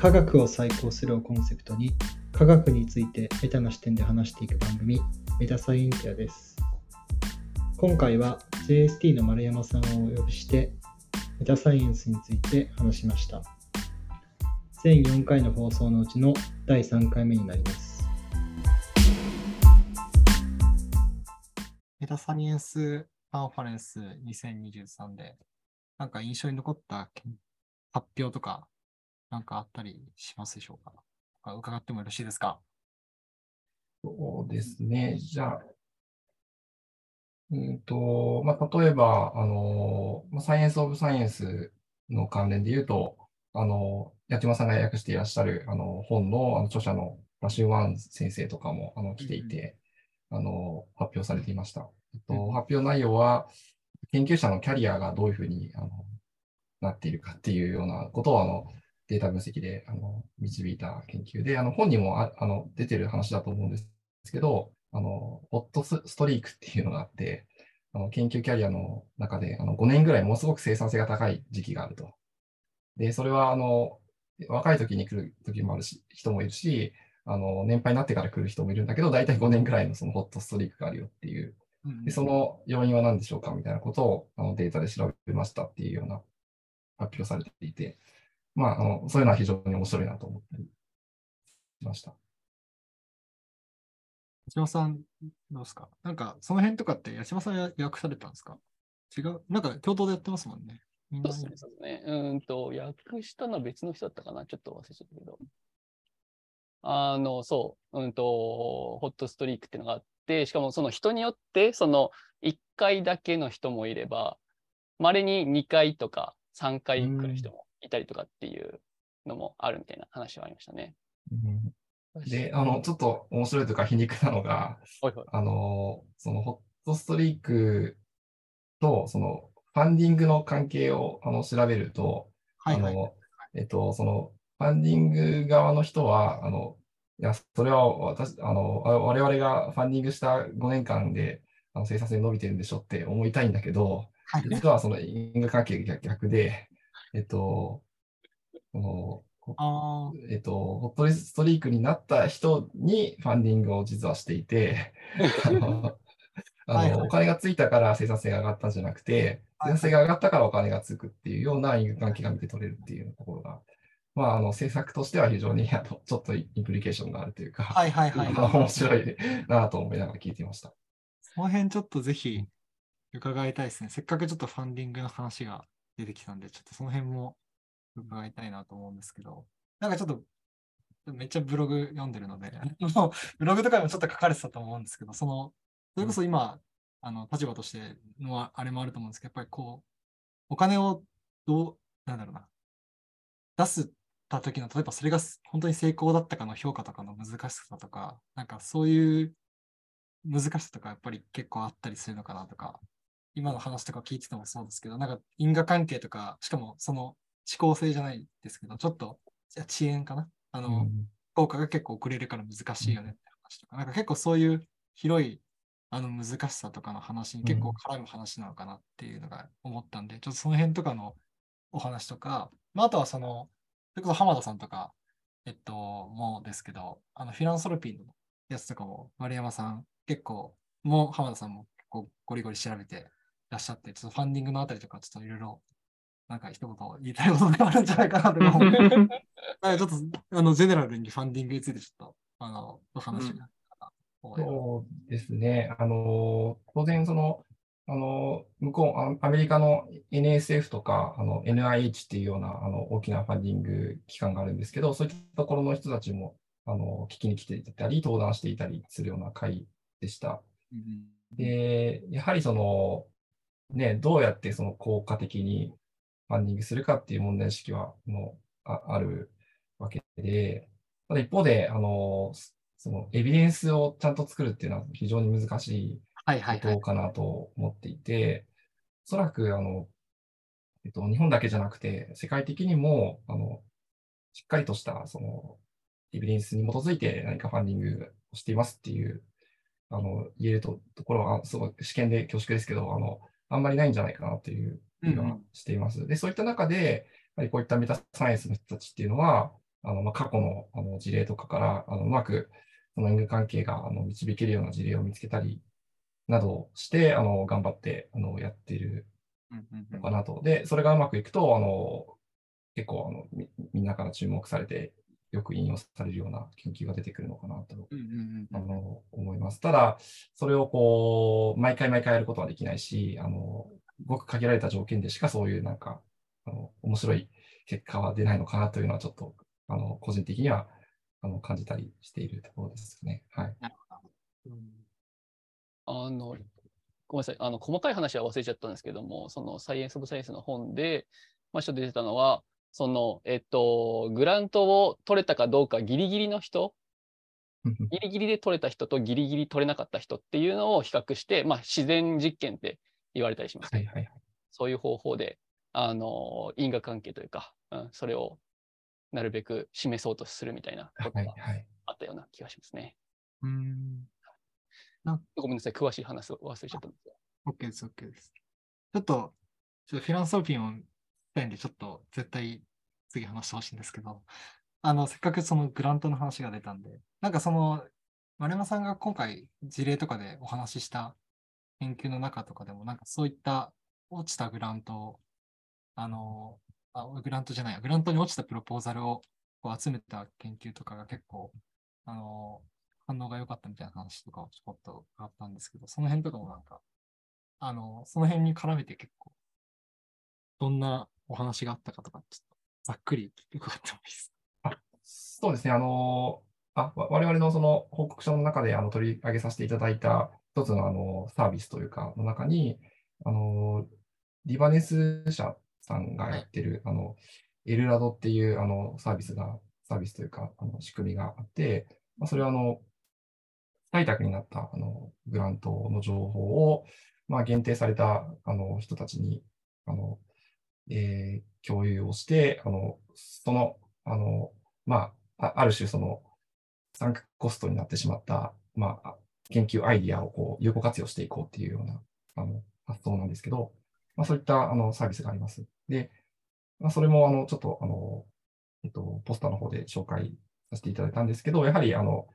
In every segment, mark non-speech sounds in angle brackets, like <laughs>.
科学を再考するをコンセプトに科学についてメタな視点で話していく番組メタサイエンティアです。今回は JST の丸山さんをお呼びしてメタサイエンスについて話しました。全4回の放送のうちの第3回目になります。メタサイエンスカンファレンス2023でなんか印象に残った発表とかなんかあったりしますでしょうか？伺ってもよろしいですか？そうですね。じゃあ、うんと、まあ、例えば、あの、サイエンス・オブ・サイエンスの関連で言うと、あの、八島さんが訳していらっしゃるあの本のあの著者のラシュワン先生とかもあの来ていて、うん、あの発表されていました。えっと、発表内容は、研究者のキャリアがどういうふうにあのなっているかっていうようなことをあのデータ分析であの導いた研究で、あの本にもああの出てる話だと思うんですけど、あのホットストリークっていうのがあって、あの研究キャリアの中であの5年ぐらいものすごく生産性が高い時期があると。で、それはあの若い時に来る時もあるし、人もいるし、あの年配になってから来る人もいるんだけど、大体5年ぐらいのそのホットストリークがあるよっていう。でその要因は何でしょうかみたいなことをあのデータで調べましたっていうような発表されていて、まあ、あのそういうのは非常に面白いなと思ったりしました。八島さん、どうですか？なんか、その辺とかって八島さんや訳されたんですか？違う？なんか、共同でやってますもんね。そうですね。そうですねうんと、訳したのは別の人だったかな？ちょっと忘れちゃったけど。あの、そう、うんと、ホットストリークっていうのがあって、しかもその人によって、その1回だけの人もいれば、まれに2回とか3回来る人もいたりとかっていうのもあるみたいな話はありましたね。うん、で、あの、ちょっと面白いというか皮肉なのが、はいはい、あの、そのホットストリークと、その、ファンディングの関係をあの調べると、はいはい、あの、えっと、その、ファンディング側の人は、あの、いや、それは私、あの、我々がファンディングした5年間で、あの生産性伸びてるんでしょって思いたいんだけど、はい、実はその因果関係が逆で、えっと、この、あえっと、ホットリストリークになった人にファンディングを実はしていて、<laughs> あの、あのお金がついたから生産性が上がったんじゃなくて、生産性が上がったからお金がつくっていうような因果関係が見て取れるっていうところが、まあ、あの政策としては非常にあのちょっとインプリケーションがあるというか、はいはいはい、<laughs> 面白いなと思いながら聞いていました。その辺ちょっとぜひ伺いたいですね。せっかくちょっとファンディングの話が出てきたんで、ちょっとその辺も伺いたいなと思うんですけど、なんかちょっと、めっちゃブログ読んでるので、<laughs> ブログとかにもちょっと書かれてたと思うんですけど、その、それこそ今、あの、立場としてのあれもあると思うんですけど、やっぱりこう、お金をどう、なんだろうな、出すた時の、例えばそれが本当に成功だったかの評価とかの難しさとか、なんかそういう難しさとかやっぱり結構あったりするのかなとか、今の話とか聞いててもそうですけど、なんか因果関係とか、しかもその思考性じゃないですけど、ちょっと遅延かな？あの、うん、効果が結構遅れるから難しいよねって話とか、なんか結構そういう広いあの難しさとかの話に結構絡む話なのかなっていうのが思ったんで、ちょっとその辺とかのお話とか、まあ、あとはその、それこそ浜田さんとか、えっと、もですけど、あのフィランソロピーのやつとかも丸山さん結構、もう浜田さんも結構ゴリゴリ調べてらっしゃって、ちょっとファンディングのあたりとか、ちょっといろいろ、なんか一言言いたいことがあるんじゃないかなと思う。<laughs> ちょっと、あの、ゼネラルにファンディングについてちょっと、あの、お話が、うん、そうですね。あの、当然、その、あの、向こう、アメリカの NSF とか、あの、NIH っていうような、あの、大きなファンディング機関があるんですけど、そういったところの人たちも、あの、聞きに来ていたり、登壇していたりするような会でした。うん、で、やはりその、ね、どうやってその効果的にファンディングするかっていう問題意識はもうああるわけで、ただ一方で、あの、そのエビデンスをちゃんと作るっていうのは非常に難しいことかなと思っていて、おそらく、あの、えっと、日本だけじゃなくて、世界的にも、あの、しっかりとした、その、エビデンスに基づいて何かファンディングをしていますっていう、あの、言えるところは、すごい試験で恐縮ですけど、あの、あんまりないんじゃないかなという気がしています。うん、で、そういった中で、やはりこういったメタサイエンスの人たちっていうのは、あの、まあ、過去のあの事例とかから、あの、うまく、その因果関係があの導けるような事例を見つけたり、などして、あの、頑張って、あの、やっているのかなと。で、それがうまくいくと、あの、結構、あの、みみんなから注目されて、よく引用されるような研究が出てくるのかなとあの、思います。ただ、それをこう、毎回毎回やることはできないし、あの、ごく限られた条件でしかそういうなんか、あの、面白い結果は出ないのかなというのはちょっと、あの、個人的には、あの、感じたりしているところですね。はい。あの、ごめんなさい、あの、細かい話は忘れちゃったんですけども、そのサイエンス・オブ・サイエンスの本で、まあ、ちょっと出てたのは、その、えっと、グラントを取れたかどうかギリギリの人、ギリギリで取れた人とギリギリ取れなかった人っていうのを比較して、まあ、自然実験って言われたりしますね。はいはいはい。そういう方法で、あの、因果関係というか、うん、それをなるべく示そうとするみたいなことがはいはい。あったような気がしますね。うん。ごめんなさい、詳しい話を忘れちゃったんですよ。OK です、OK です。ちょっと、ちょっとフィランソロピーも聞きたいんで、ちょっと絶対次話してほしいんですけど、あの、せっかくそのグラントの話が出たんで、なんかその、丸山さんが今回事例とかでお話しした研究の中とかでも、なんかそういった落ちたグラントを、あの、あグラントじゃない、グラントに落ちたプロポーザルをこう集めた研究とかが結構、あの、反応が良かったみたいな話とかをちょこっとあったんですけど、その辺とかもなんか、あの、その辺に絡めて結構、どんなお話があったかとか、ちょっとざっくり伺ってもいいですそうですね。あの、あ、わ我々のその報告書の中であの取り上げさせていただいた一つのあのサービスというか、の中に、あの、リバネス社さんがやってる、あの、エルラドっていうあのサービスが、サービスというか、あの仕組みがあって、まあ、それはあの、採択になったあのグラントの情報を、まあ、限定されたあの人たちに、あの、えー共有をして、あの、その、あの、まあ、あある種その、参加コストになってしまった、まあ、研究アイディアをこう有効活用していこうっていうような、あの、発想なんですけど、まあ、そういったあのサービスがあります。で、まあ、それもあの、ちょっとあの、えっと、ポスターの方で紹介させていただいたんですけど、やはりあの、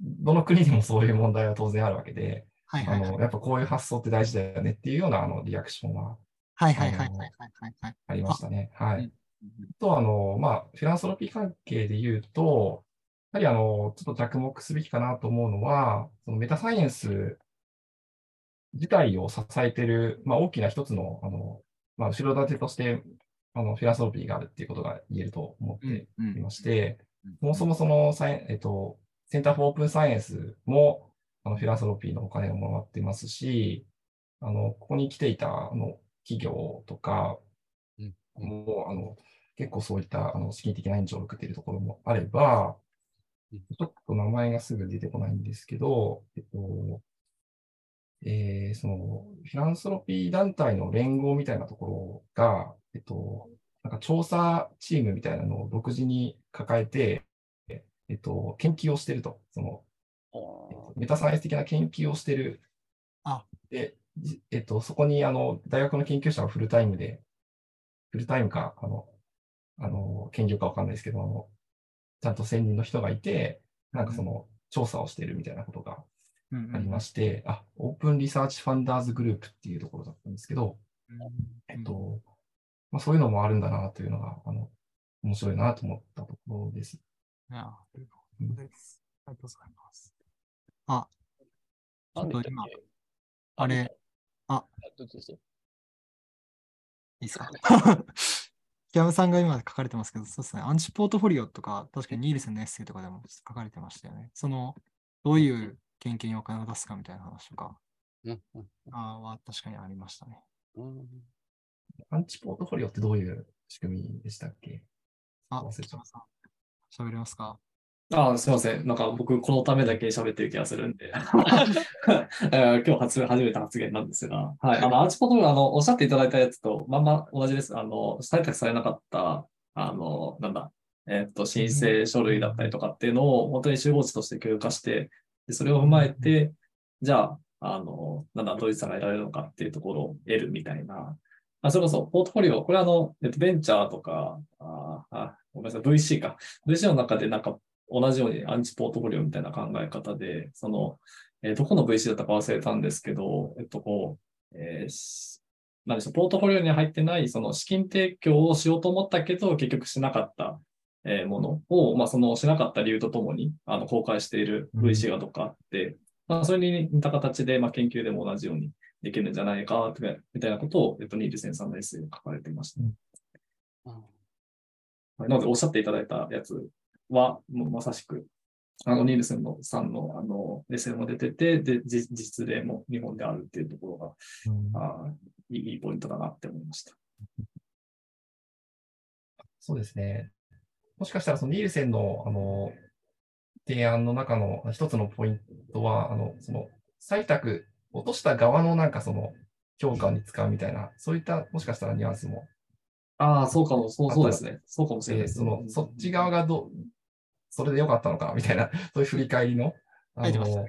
どの国でもそういう問題は当然あるわけで、はいはいはい。あの、やっぱこういう発想って大事だよねっていうようなあのリアクションははいはいはいはいはいはいはい。ありましたね。はい。うんと、あの、まあ、フィランソロピー関係で言うと、やはりあの、ちょっと着目すべきかなと思うのは、そのメタサイエンス自体を支えている、まあ、大きな一つの、あの、まあ、後ろ盾として、あの、フィランソロピーがあるっていうことが言えると思ってうんいまして、うんそもそもそのサイえっと、センターフォーオープンサイエンスも、あの、フィランソロピーのお金をもらってますし、あの、ここに来ていた、あの、企業とか、もう、あの、結構そういった、あの、資金的な援助を受けているところもあれば、うんちょっと名前がすぐ出てこないんですけど、えっと、えーその、フィランソロピー団体の連合みたいなところが、えっと、なんか調査チームみたいなのを独自に抱えて、えっと、研究をしていると。その、メタサイエンス的な研究をしている。あで、じえっと、そこに、あの、大学の研究者がフルタイムで、フルタイムか、あの、あの、研究かわかんないですけど、あの、ちゃんと専任の人がいて、なんかその、調査をしているみたいなことがうんありまして、あ、 Open Research Funders Group っていうところだったんですけど、えっと、まあ、そういうのもあるんだなというのが、あの、面白いなと思ったところです。ありがとうございます。あ、ちょっと今け？あれ、あ、どっちです？いいですか？<laughs> キャムさんが今書かれてますけど、そうですね、アンチポートフォリオとか、確かにニールセンのエッセイとかでも書かれてましたよね。その、どういう研究にお金を出すかみたいな話とかうんうん。あは確かにありましたね。うん。アンチポートフォリオってどういう仕組みでしたっけ？あ、忘れちゃっ北野さん、喋れますか？ああ、すいません。なんか僕、このためだけ喋ってる気がするんで。え <laughs> ー <laughs> 今日初初めて発言なんですが、はい。あの、アンチポートフォリオあの、おっしゃっていただいたやつと、まんま同じです。あの、採択されなかった、あの、なんだ、えっと、申請書類だったりとかっていうのを、本当に集合値として共有化して、でそれを踏まえて、じゃあ、あの、なんだ、どういう差が得られるのかっていうところを得るみたいなあ、それこそ、ポートフォリオ、これあの、えっと、ベンチャーとか、ああ、ごめんなさい、VC か。VC の中でなんか、同じようにアンチポートフォリオみたいな考え方で、その、えーどこの VC だったか忘れたんですけど、えっと、こう、えーしなんでしょう、ポートフォリオに入ってない、その資金提供をしようと思ったけど、結局しなかった、えーものを、まあ、そのしなかった理由とともに、あの、公開している VC がどっかあって、まあ、それに似た形で、まあ、研究でも同じようにできるんじゃないか、みたいなことを、えっと、ニールセンさんのエッセイで書かれていました。うんはいなので、おっしゃっていただいたやつは、もうまさしく、あの、ニールセンのさんの、あの、エッセイも出てて、で、じ実例も日本であるっていうところが、あーいいいいポイントだなって思いました。そうですね。もしかしたら、そのニールセンの、あの、提案の中の一つのポイントは、あの、その、採択、落とした側のなんかその、評価に使うみたいな、そういった、もしかしたらニュアンスも、ああ、そうかも、そうそうですね。そうかもしれないで、ですその、そっち側がどう、それで良かったのかみたいな、<laughs> そういう振り返りの、あの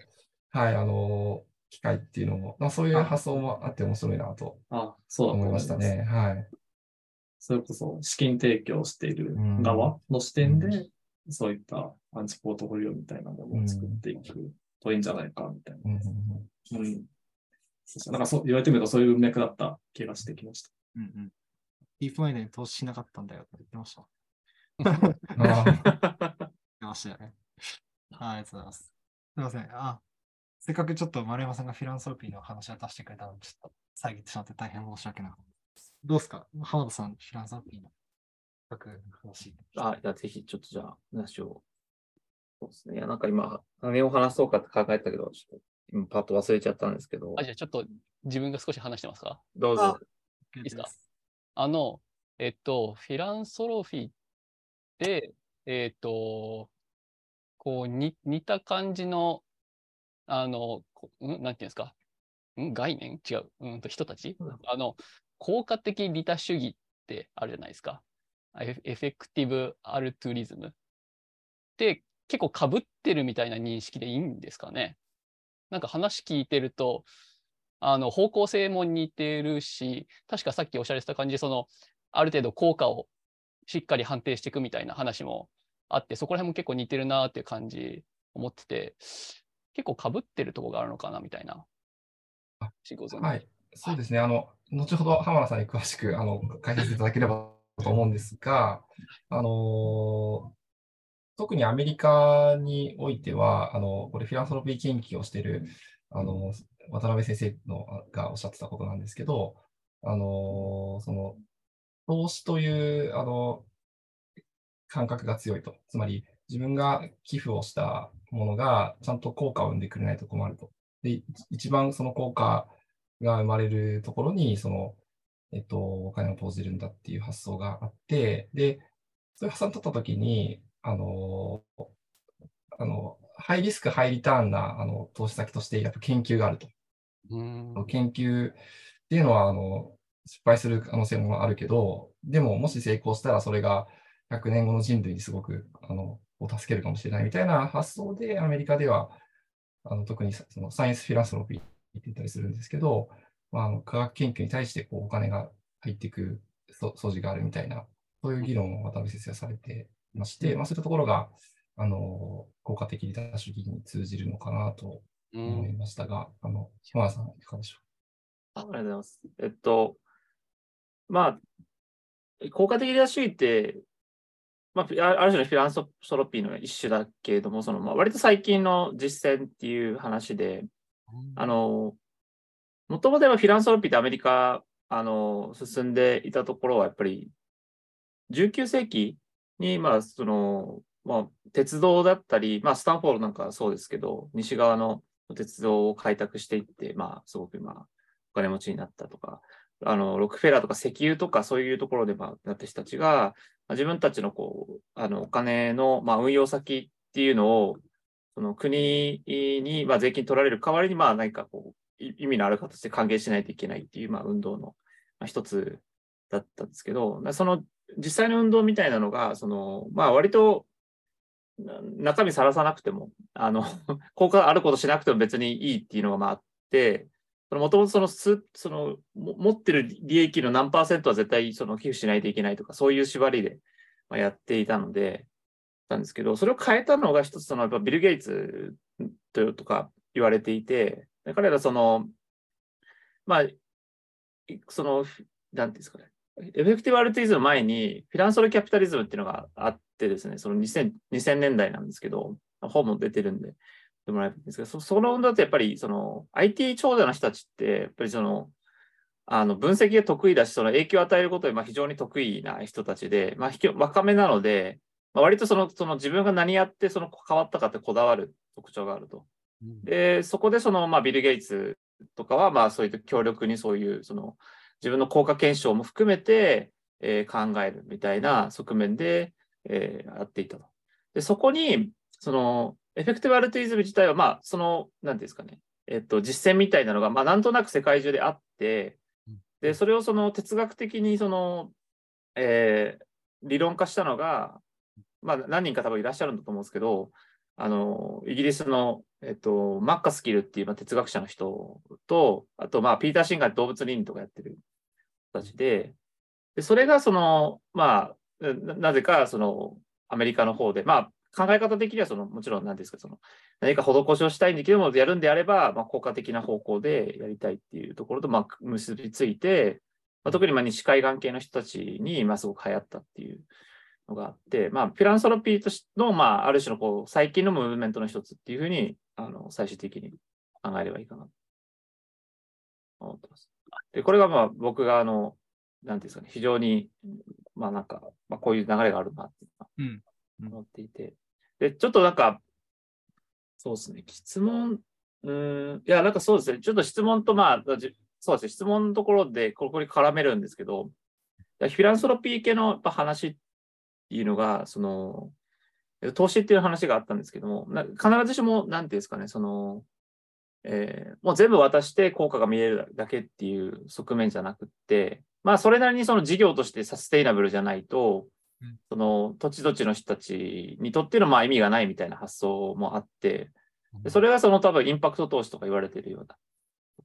はい、あの、機会っていうのも、まあ、そういう発想もあって面白いなとあそうだと思いましたね。はい。それこそ資金提供しているうん側の視点で、うそういったアンチポートフォリオみたいなものを作っていくといいんじゃないかみたいな。うんうんうんうん。そうそうなんかそう言われてみるとそういう文脈だった気がしてきました。うんうん。ディープマインドに投資しなかったんだよって言ってました。<laughs> したよね。はい、ありがとうございます。すみません。あ、せっかくちょっと丸山さんがフィランソロピーの話を出してくれたので、ちょっと遮ってしまって大変申し訳なかったです。どうですか？浜田さん、フィランソロピーの企画話。あ、じゃあぜひちょっとじゃあ話を。そうですね。いや、なんか今、何を話そうかって考えたけど、ちょっと今パッと忘れちゃったんですけどあ、、じゃあちょっと自分が少し話してますか？どうぞ。いいですか？あの、えっと、フィランソロフィーって、えっと、こうに似た感じの、あの、こんなんていうんですか、ん？概念？違う。うんと人たち？あの、効果的利他主義ってあるじゃないですか。エエフェクティブアルトゥリズム。で、結構被ってるみたいな認識でいいんですかね？なんか話聞いてると、あの方向性も似てるし、確かさっきおっしゃられてた感じで、そのある程度効果をしっかり判定していくみたいな話もあって、そこら辺も結構似てるなっていう感じ思ってて、結構被ってるところがあるのかなみたいな。はい。そうですね。あの、後ほど浜田さんに詳しく、あの、解説いただければと思うんですが、あのー特にアメリカにおいては、あの、これフィランソロピー研究をしている、あの、渡辺先生のがおっしゃってたことなんですけど、あのーその、投資という、あの、感覚が強いと。つまり、自分が寄付をしたものがちゃんと効果を生んでくれないと困ると。で、い一番その効果が生まれるところに、その、えっと、お金を投じるんだっていう発想があって、で、そういう発想を取ったときに、あの、あの、ハイリスク、ハイリターンな、あの、投資先として、やっぱ研究があると。うん研究っていうのは、あの、失敗する可能性もあるけど、でも、もし成功したら、それが100年後の人類にすごく、あの、を助けるかもしれないみたいな発想で、アメリカでは、あの特にそのサイエンスフィランソロピーって言ったりするんですけど、まあ、あの科学研究に対してこうお金が入っていくそ素地があるみたいな、そういう議論を渡辺先生はされていまして、まあ、そういったところが、あの、効果的利他主義に通じるのかなとう思いんましたが、あの、島田さん、いかがでしょあありがとうございます。えっと、まあ、効果的利他主義って、まあ、あある種のフィランソロピーの一種だけれども、そのまあ割と最近の実践っていう話で、あの、もともとフィランソロピーってアメリカ、あの、進んでいたところは、やっぱり、19世紀に、まあ、その、まあ、鉄道だったり、まあ、スタンフォードなんかはそうですけど、西側の鉄道を開拓していって、まあ、すごく、まあ、お金持ちになったとか、あの、ロックフェラーとか石油とかそういうところで、まあ、なったちが、まあ自分たちのこう、あの、お金の、まあ、運用先っていうのを、その国に、まあ、税金取られる代わりに、まあ、何かこう、意味のある形で還元しないといけないっていう、まあ、運動の、まあ、一つだったんですけど、その実際の運動みたいなのが、その、まあ、割と、中身さらさなくても、あの、<laughs> 効果あることしなくても別にいいっていうのがまああって、もともとそのすその持ってる利益の何パーセントは絶対その寄付しないといけないとか、そういう縛りでやっていたので、なんですけど、それを変えたのが一つそのやっぱビル・ゲイツととか言われていて、彼らその、まあ、その、なんていうんですかね、エフェクティブアルティズム前に、フィランソロキャピタリズムっていうのがあってですね、その 2000, 2000年代なんですけど、本も出てるんで、でもらえるんですけど、そその運動ってやっぱりその IT 長者の人たちって、やっぱりその、あの分析が得意だし、その影響を与えることにまあ非常に得意な人たちで、まあ、若めなので、まあ、割とそのその自分が何やってその変わったかってこだわる特徴があると。で、そこでその、まあ、ビル・ゲイツとかは、まあ、そういった強力にそういう、その、自分の効果検証も含めて、えー考えるみたいな側面で、えーやっていたと。で、そこに、その、エフェクティブアルティズム自体は、まあ、その、なんですかね、えっと、実践みたいなのが、まあ、なんとなく世界中であってうん、で、それをその哲学的に、その、えー理論化したのが、まあ、何人か多分いらっしゃるんだと思うんですけど、あの、イギリスの、えっと、マッカスキルっていうまあ哲学者の人と、あと、まあ、ピーター・シンガー動物倫理とかやってる人たちで、でそれがその、まあ、ななぜか、その、アメリカの方で、まあ、考え方的には、その、もちろん、何ですか、その、何か施しをしたいんだけども、やるんであれば、まあ、効果的な方向でやりたいっていうところと、まあ、結びついて、まあ、特に、まあ、西海岸系の人たちに、まあ、すごく流行ったっていうのがあって、まあ、フィランソロピーとしの、まあ、ある種の、こう、最近のムーブメントの一つっていうふうに、あの、最終的に考えればいいかなと思ってます。で、これが、まあ、僕が、あの、なんていうんですかね、非常に、まあ、なんか、まあ、こういう流れがあるなっていうのはうん思っていて。で、ちょっとなんか、そうですね、質問、うん、いや、なんかそうですね、ちょっと質問と、まあ、そうですね、質問のところで、ここに絡めるんですけど、フィランソロピー系のやっぱ話っていうのが、その、投資っていう話があったんですけども、な必ずしも、なんていうんですかね、その、えーもう全部渡して効果が見えるだけっていう側面じゃなくって、まあ、それなりにその事業としてサステイナブルじゃないと、その土地土地の人たちにとってのまあ意味がないみたいな発想もあって、でそれがその多分インパクト投資とか言われているようなと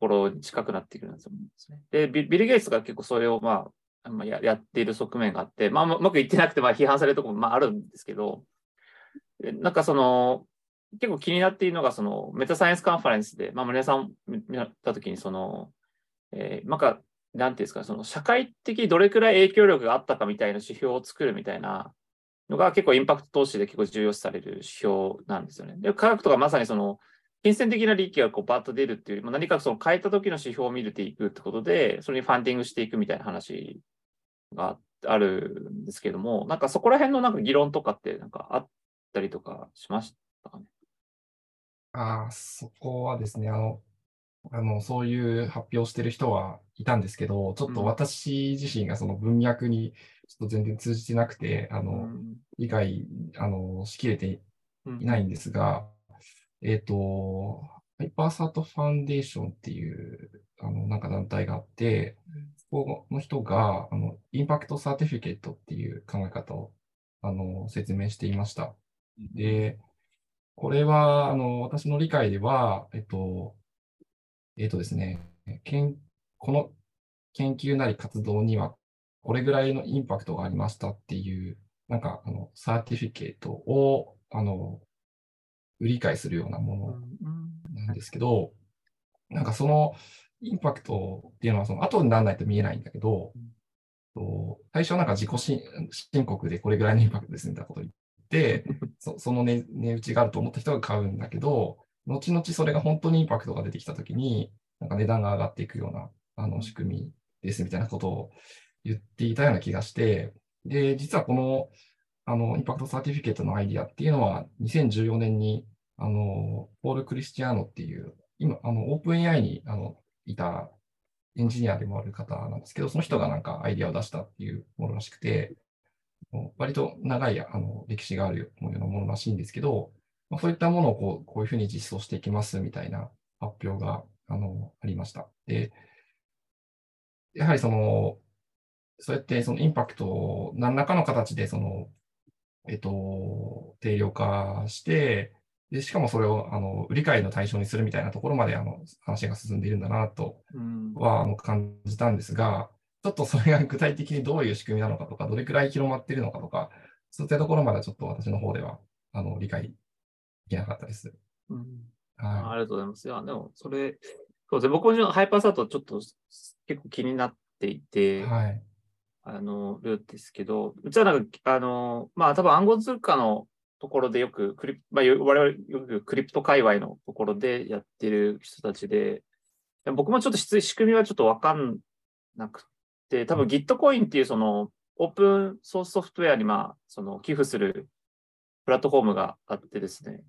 ころに近くなってくるんですね。で、ビビル・ゲイツが結構それをまあ、まあ、ややっている側面があって、まあ、うまくいってなくてまあ批判されるところもまああるんですけど、でなんかその、結構気になっているのが、そのメタサイエンスカンファレンスで、まあ、森谷さん見見たときに、その、えーなんか、なんていうんですか、その社会的どれくらい影響力があったかみたいな指標を作るみたいなのが結構インパクト投資で結構重要視される指標なんですよね。で、科学とかまさにその、金銭的な利益がこうバッと出るっていうよりも、何かその変えた時の指標を見るていくってことで、それにファンディングしていくみたいな話があるんですけども、なんかそこら辺のなんか議論とかってなんかあったりとかしましたかね？ああ、そこはですね、あの、あの、そういう発表してる人はいたんですけど、ちょっとうん。私自身がその文脈にちょっと全然通じてなくて、あうの、ん。理解、あの、しきれていないんですが、えっと、 Hypercerts Foundation っていう、あの、なんか団体があって、そこの人が、あの、 impact certificate っていう考え方を、あの、説明していました。で、これは、あの、私の理解では、えっと、えっとですね、けんこの研究なり活動には、これぐらいのインパクトがありましたっていう、なんか、あの、サーティフィケートを、あの、売り買いするようなものなんですけど、なんかそのインパクトっていうのは、その後にならないと見えないんだけど、最初はなんか自己申告でこれぐらいのインパクトですみたいなことを言って、そその値、値打ちがあると思った人が買うんだけど、後々それが本当にインパクトが出てきたときに、なんか値段が上がっていくようなあの仕組みですみたいなことを言っていたような気がして、で、実はこのあの impact certificate のアイディアっていうのは、2014年にあのポール・クリスティアーノっていう、今、あのオープン AI にあのいたエンジニアでもある方なんですけど、その人がなんかアイディアを出したっていうものらしくて、割と長いあの歴史があるようなものらしいんですけど、まあ、そういったものをこうこういうふうに実装していきますみたいな発表があのありました。で、やはりその、そうやってそのインパクトを何らかの形でその、えっと、定量化して、で、しかもそれを、あの、売り買いの対象にするみたいなところまで、あの、話が進んでいるんだなとうんは、あの、感じたんですが、ちょっとそれが具体的にどういう仕組みなのかとか、どれくらい広まっているのかとか、そういったところまではちょっと私の方では、あの、理解できなかったです。うんあはありがとうございます。いや、でも、それ、そうですね。僕もハイパーサートちょっと結構気になっていい。て、はい。あの、るんですけど、うちはなんか、あの、まあ、多分暗号通貨のところでよくクリプ、まあ、よ我々よくクリプト界隈のところでやってる人たちで、僕もちょっと質仕組みはちょっとわかんなくて、多分 Gitcoin っていうそのオープンソースソフトウェアにまあ、その寄付するプラットフォームがあってですね、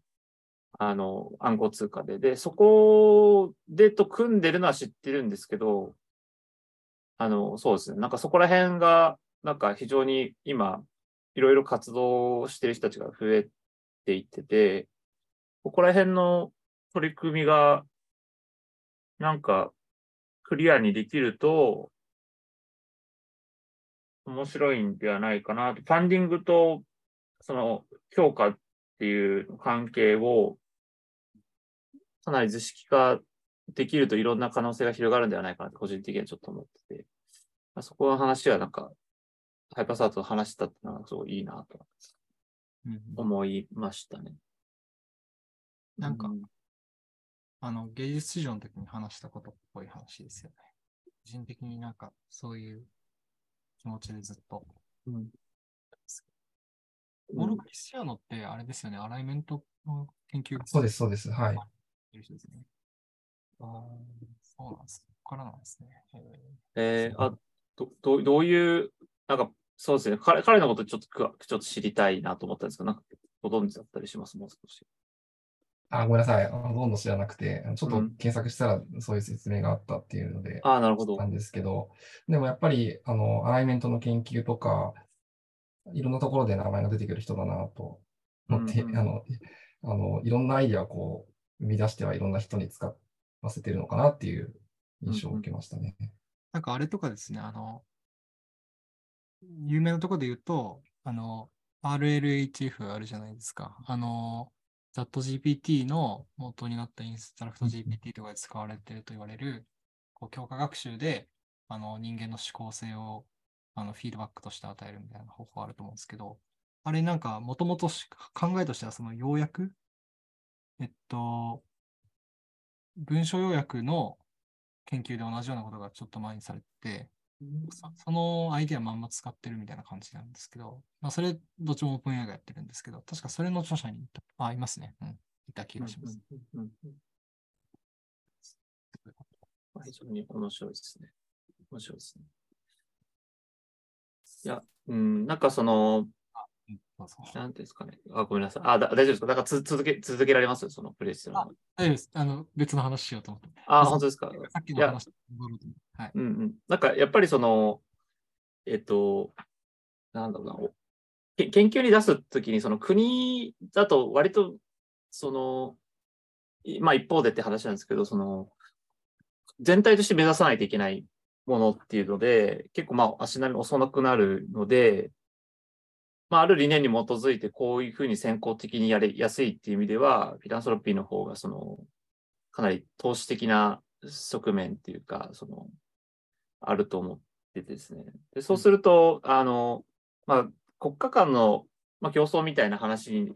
あの、暗号通貨で。で、そこでと組んでるのは知ってるんですけど、あの、そうですね。なんかそこら辺が、なんか非常に今、いろいろ活動してる人たちが増えていってて、ここら辺の取り組みが、なんか、クリアにできると、面白いんではないかなと。ファンディングと、その、強化っていう関係を、かなり図式化できるといろんな可能性が広がるんではないかなと、個人的にはちょっと思ってて。まあそこの話はなんか、ハイパーサートと話したってのはすごいいいなとうん思いましたね。なんかうあの、芸術市場の時に話したことっぽい話ですよね。個人的になんかそういう気持ちでずっと。うんモルクリスチアーノってあれですよね、アライメントの研究そうです、そうです。はい。てる人ですね。ああ、そうなんです。ここからなんですね。へえーあどどうどういう、なんか、そうですね、彼彼のことちょっとちょっと知りたいなと思ったんですけど、なんかご存知だったりします？もう少し。あ、ごめんなさい。あほとんど知らなくて、ちょっとうん検索したらそういう説明があったっていうので、ああ、なるほどな。んですけど、でもやっぱり、あの、アライメントの研究とか、いろんなところで名前が出てくる人だなと思って、うんうんあの、あの、いろんなアイデアをこう、生み出してはいろんな人に使わせてるのかなっていう印象を受けましたね。なんかあれとかですね、あの、有名なところで言うと、あの、RLHF あるじゃないですか。あの、ZGPT の元になったインストラクト GPT とかで使われていると言われる、こう強化学習で、あの、人間の思考性を、あの、フィードバックとして与えるみたいな方法あると思うんですけど、あれなんか、もともと考えとしては、その要約えっと、文章要約の研究で同じようなことがちょっと前にされてて、そのアイディアまんま使ってるみたいな感じなんですけど、まあ、それ、どっちもオープン AI がやってるんですけど、確かそれの著者にいた、あ、いますね。うん。いた気がします。非常に面白いですね。面白いですね。いや、うん、なんかその、なんていうんですかね。あ、ごめんなさい。あ、だ大丈夫ですか？なんかつ続け、続けられます？そのプレイしてるの。大丈夫です。あの、別の話しようと思って。あ、本当ですか？さっきの話。はい。うんうん。なんかやっぱりその、えっと、なんだろうな、おけ研究に出すときに、その国だと割と、その、いまあ一方でって話なんですけど、その、全体として目指さないといけないものっていうので、結構まあ足並み遅くなるので、まあある理念に基づいてこういうふうに先行的にやりやすいっていう意味では、フィランソロピーの方がその、かなり投資的な側面っていうか、その、あると思ってですね。でそうすると、あの、まあ、国家間の、まあ、競争みたいな話に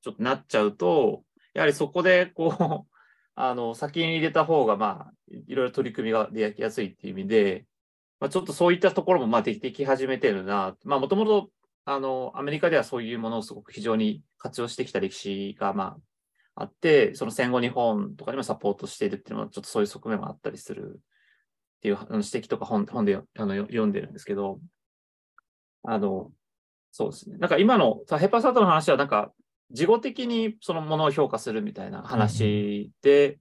ちょっとなっちゃうと、やはりそこで、こう、<laughs> あの、先に入れた方が、まあ、いろいろ取り組みができやすいっていう意味で、まあ、ちょっとそういったところも、まあ、できてき始めてるな。まあ、もともと、あの、アメリカではそういうものをすごく非常に活用してきた歴史が、まあ、あって、その戦後日本とかにもサポートしているっていうのは、ちょっとそういう側面もあったりするっていう指摘とか本 <laughs> 本であのよ読んでるんですけど、あの、そうですね。なんか今のさヘパーサートの話は、なんか、事後的にそのものを評価するみたいな話で、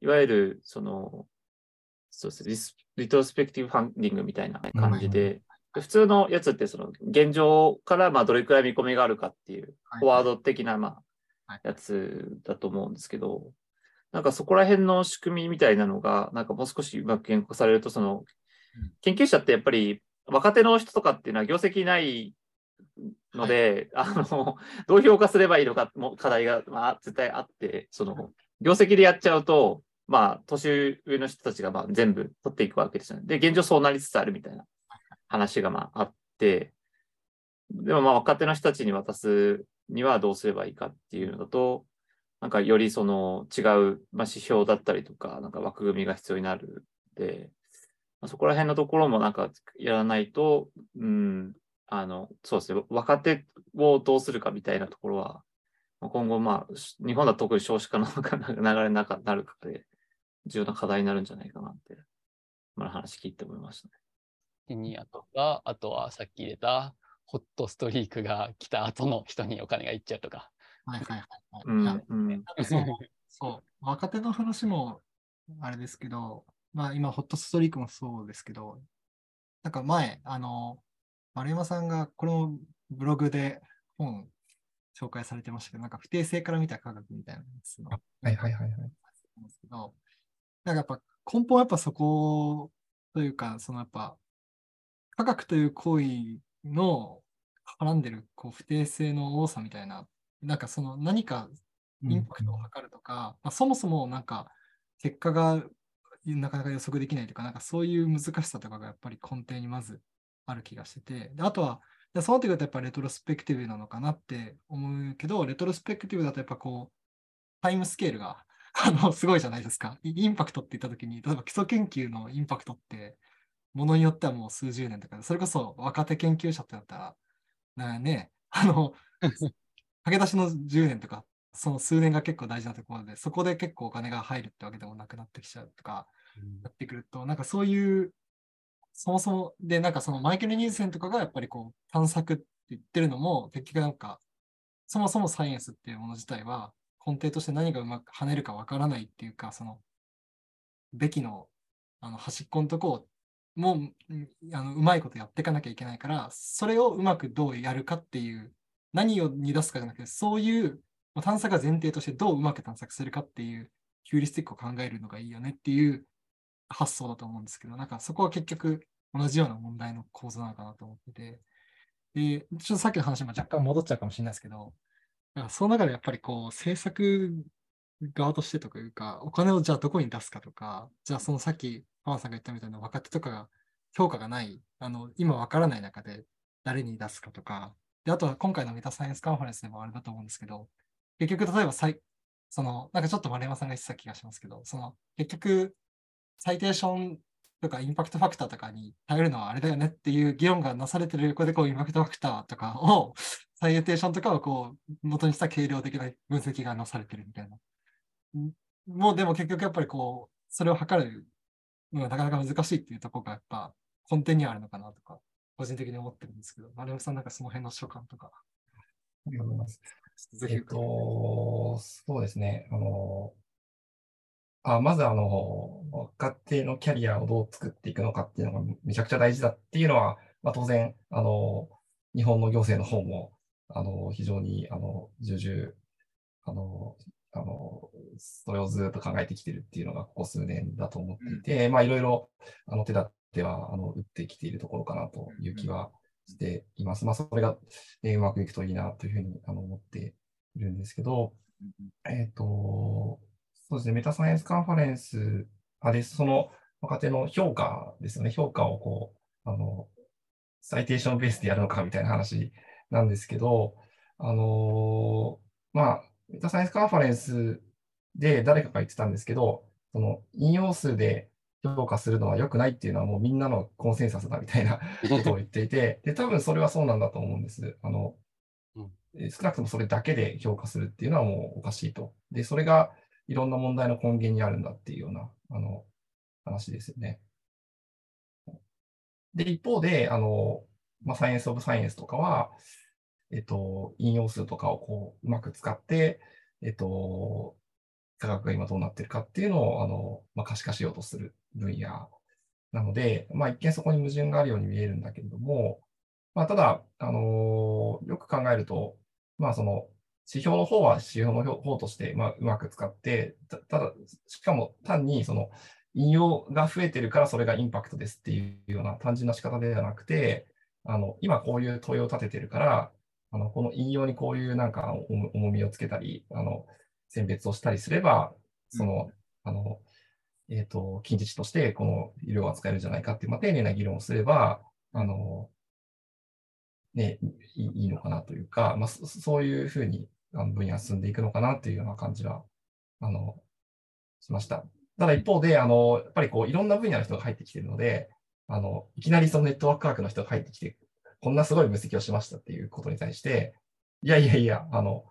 いわゆる、その、そうですね、リスリトロスペクティブファンディングみたいな感じで、で普通のやつって、その、現状からまあどれくらい見込みがあるかっていう、はい。フォワード的な、まはあい、やつだと思うんですけど、なんかそこら辺の仕組みみたいなのが、なんかもう少しうまく言語化されると、そのうん、研究者ってやっぱり若手の人とかっていうのは業績ないので、あの、どう評価すればいいのかも課題が、まあ、絶対あって、その、業績でやっちゃうと、まあ、年上の人たちがまあ全部取っていくわけですよね。で、現状そうなりつつあるみたいな話がまああって、でもまあ若手の人たちに渡すにはどうすればいいかっていうのだと、なんかよりその違う、まあ、指標だったりとか、なんか枠組みが必要になるんで、まあ、そこら辺のところもなんかやらないと、うん、あの、そうですね、若手をどうするかみたいなところは、今後まあ、日本だと特に少子化の流れの中になるかで、重要な課題になるんじゃないかなって、まあ話聞いて思いましたね。シニアとか、あとはさっき入れたホットストリークが来た後の人にお金がいっちゃうとか。はいはいはいはい。うんうんそ <laughs> う、そう、若手の話もあれですけど、まあ今、ホットストリークもそうですけど、なんか前、あの、丸山さんがこのブログで本紹介されてましたけど、なんか不定性から見た科学みたいなやつのはいはいはいはい。なんですけど、なんかやっぱ根本はやっぱそこというか、そのやっぱ科学という行為の絡んでるこう不定性の多さみたいな、なんかその何かインパクトを測るとか、まあ、そもそもなんか結果がなかなか予測できないというか、なんかそういう難しさとかがやっぱり根底にまずある気がしてて、であとは、でそうなってくるとやっぱレトロスペクティブなのかなって思うけど、レトロスペクティブだとやっぱこう、タイムスケールがあのすごいじゃないですか。イインパクトって言ったときに、例えば基礎研究のインパクトって、ものによってはもう数十年とか、それこそ若手研究者ってなったら、なね、<laughs> あの、駆け出しの10年とか、その数年が結構大事なところで、そこで結構お金が入るってわけでもなくなってきちゃうとか、やってくると、なんかそういう、そもそも、で、なんかそのマイケル・ニーセンとかがやっぱりこう、探索って言ってるのも、結局なんか、そもそもサイエンスっていうもの自体は、根底として何がうまく跳ねるかわからないっていうか、その、べきのあの端っこのとこを、もう、うんあのうまいことやっていかなきゃいけないから、それをうまくどうやるかっていう、何を煮出すかじゃなくて、そういう探索が前提としてどううまく探索するかっていう、ヒューリスティックを考えるのがいいよねっていう発想だと思うんですけど、なんかそこは結局同じような問題の構造なのかなと思ってて、で、ちょっとさっきの話も若干戻っちゃうかもしれないですけど、その中でやっぱりこう、制作側としてというか、お金をじゃあどこに出すかとか、じゃあそのさっきパワーさんが言ったみたいな若手とかが評価がない、あの、今わからない中で誰に出すかとか、で、あとは今回のメタサイエンスカンファレンスでもあれだと思うんですけど、結局例えばさい、その、なんかちょっと丸山さんが言ってた気がしますけど、その、結局、サイテーションとかインパクトファクターとかに頼るのはあれだよねっていう議論がなされてる横で、こう、インパクトファクターとかを、サイエテーションとかをこう、元にした軽量的な分析がなされてるみたいな。もうでも結局やっぱりこう、それを測るのがなかなか難しいっていうところがやっぱ根底にあるのかなとか、個人的に思ってるんですけど、丸山さんなんかその辺の所感とか、ありがとうございます。ぜひえっと、そうですね。あの、あ、まずあの、若手のキャリアをどう作っていくのかっていうのがめちゃくちゃ大事だっていうのは、まあ、当然、あの、日本の行政の方も、あの、非常に、あの、重々、あの、あの、それをずっと考えてきてるっていうのが、ここ数年だと思っていて、まあ、いろいろ、あの、手立ては、あの、打ってきているところかなという気はしています。まあ、それが、えーうまくいくといいなというふうにあの思っているんですけど、えっ、と、そうですね、メタサイエンスカンファレンス、あれ、その若手の評価ですよね、評価をこう、あの、サイテーションベースでやるのかみたいな話なんですけど、あのまあ、メタサイエンスカンファレンスで誰かが言ってたんですけど、その引用数で評価するのは良くないっていうのはもうみんなのコンセンサスだみたいな <laughs> ことを言っていて、で、多分それはそうなんだと思うんです。あの、うんえー少なくともそれだけで評価するっていうのはもうおかしいと。で、それがいろんな問題の根源にあるんだっていうような、あの、話ですよね。で、一方で、あの、まあ、サイエンス・オブ・サイエンスとかは、えっと、引用数とかをこう、うまく使って、えっと、科学が今どうなってるかっていうのを、あの、まあ、可視化しようとする分野なので、まあ、一見そこに矛盾があるように見えるんだけれども、まあ、ただ、あのよく考えると、まあ、その、指標の方は指標の方として、まあ、うまく使って、ただ、しかも単に、その、引用が増えてるからそれがインパクトですっていうような単純な仕方ではなくて、あの、今こういう問いを立ててるから、あの、この引用にこういうなんか重みをつけたり、あの、選別をしたりすれば、その、あの、えっ、と、近似値としてこの医療が使えるんじゃないかっていう、まあ、丁寧な議論をすれば、あの、ね、いいのかなというか、まあ、そそういうふうに分野が進んでいくのかなっていうような感じは、あの、しました。ただ一方で、あの、やっぱりこう、いろんな分野の人が入ってきているので、あの、いきなりそのネットワークワークの人が入ってきて、こんなすごい分析をしましたっていうことに対して、いやいやいや、あの、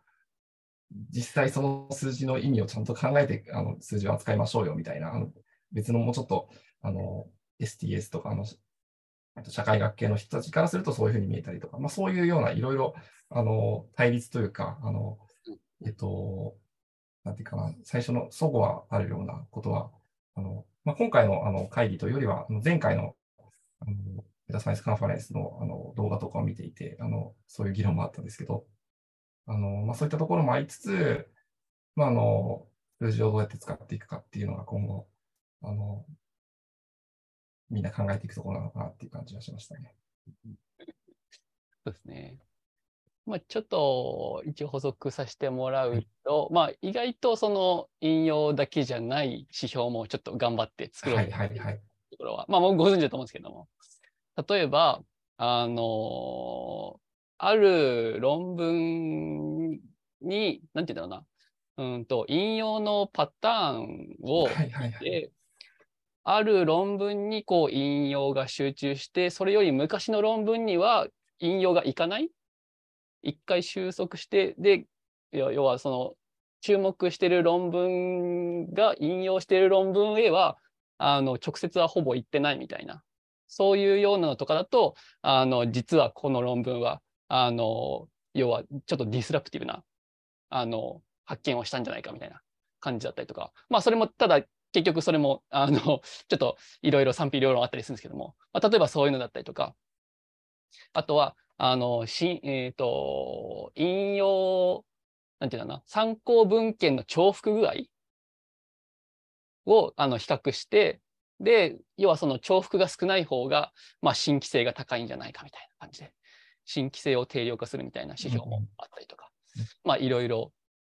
実際その数字の意味をちゃんと考えて、あの、数字を扱いましょうよみたいな、あの別のもうちょっと、あの、STS とか、あの、あと社会学系の人たちからするとそういうふうに見えたりとか、まあそういうようないろいろ、あの、対立というか、あの、えっと、なんていうかな、最初の齟齬はあるようなことは、あの、まあ、今回のあの会議というよりは、前回のあのデータサイエンスカンファレンスのあの動画とかを見ていて、あの、そういう議論もあったんですけど、あの、まあ、そういったところもありつつ、まあ、あの、数字をどうやって使っていくかっていうのが今後、あの、みんな考えていくところなのかなっていう感じがしましたね。そうですね。まあ、ちょっと一応補足させてもらうと、まあ、意外とその引用だけじゃない指標もちょっと頑張って作ろうはいとはいはい。ところは、まあ、もうご存知だと思うんですけども、例えば、あのある論文に、なんて言うんだろうな、うんと、引用のパターンをはいはいはい。で、ある論文にこう引用が集中して、それより昔の論文には引用がいかない？一回収束して、で、要要はその注目している論文が引用している論文へは、あの直接はほぼ言ってないみたいな、そういうようなのとかだと、あの実はこの論文は、あの要はちょっとディスラプティブなあの発見をしたんじゃないかみたいな感じだったりとか、まあそれもただ結局それもあの <laughs> ちょっといろいろ賛否両論あったりするんですけども、まあ、例えばそういうのだったりとか、あとは、あの、しえっ、と、引用、なんていうのかな、参考文献の重複具合をあの比較して、で、要はその重複が少ない方が、まあ、新規性が高いんじゃないかみたいな感じで、新規性を定量化するみたいな指標もあったりとかうん、まあ、いろいろ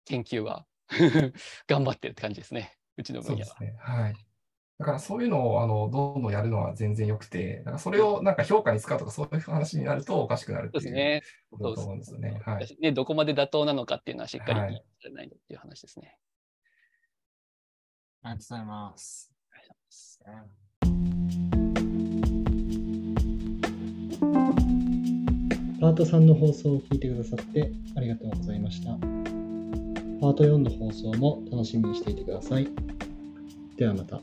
研究は <laughs> 頑張ってるって感じですね、うちの分野は。そうですね。はい。だからそういうのをあのどんどんやるのは全然良くて、だからそれをなんか評価に使うとかそういう話になるとおかしくなるっていうそうですね。ことだと思うんですよね。はい。で、どこまで妥当なのかっていうのはしっかりはい議論されないとっていう話ですね。ありがとうございます。パート3の放送を聞いてくださってありがとうございました。パート4の放送も楽しみにしていてください。ではまた。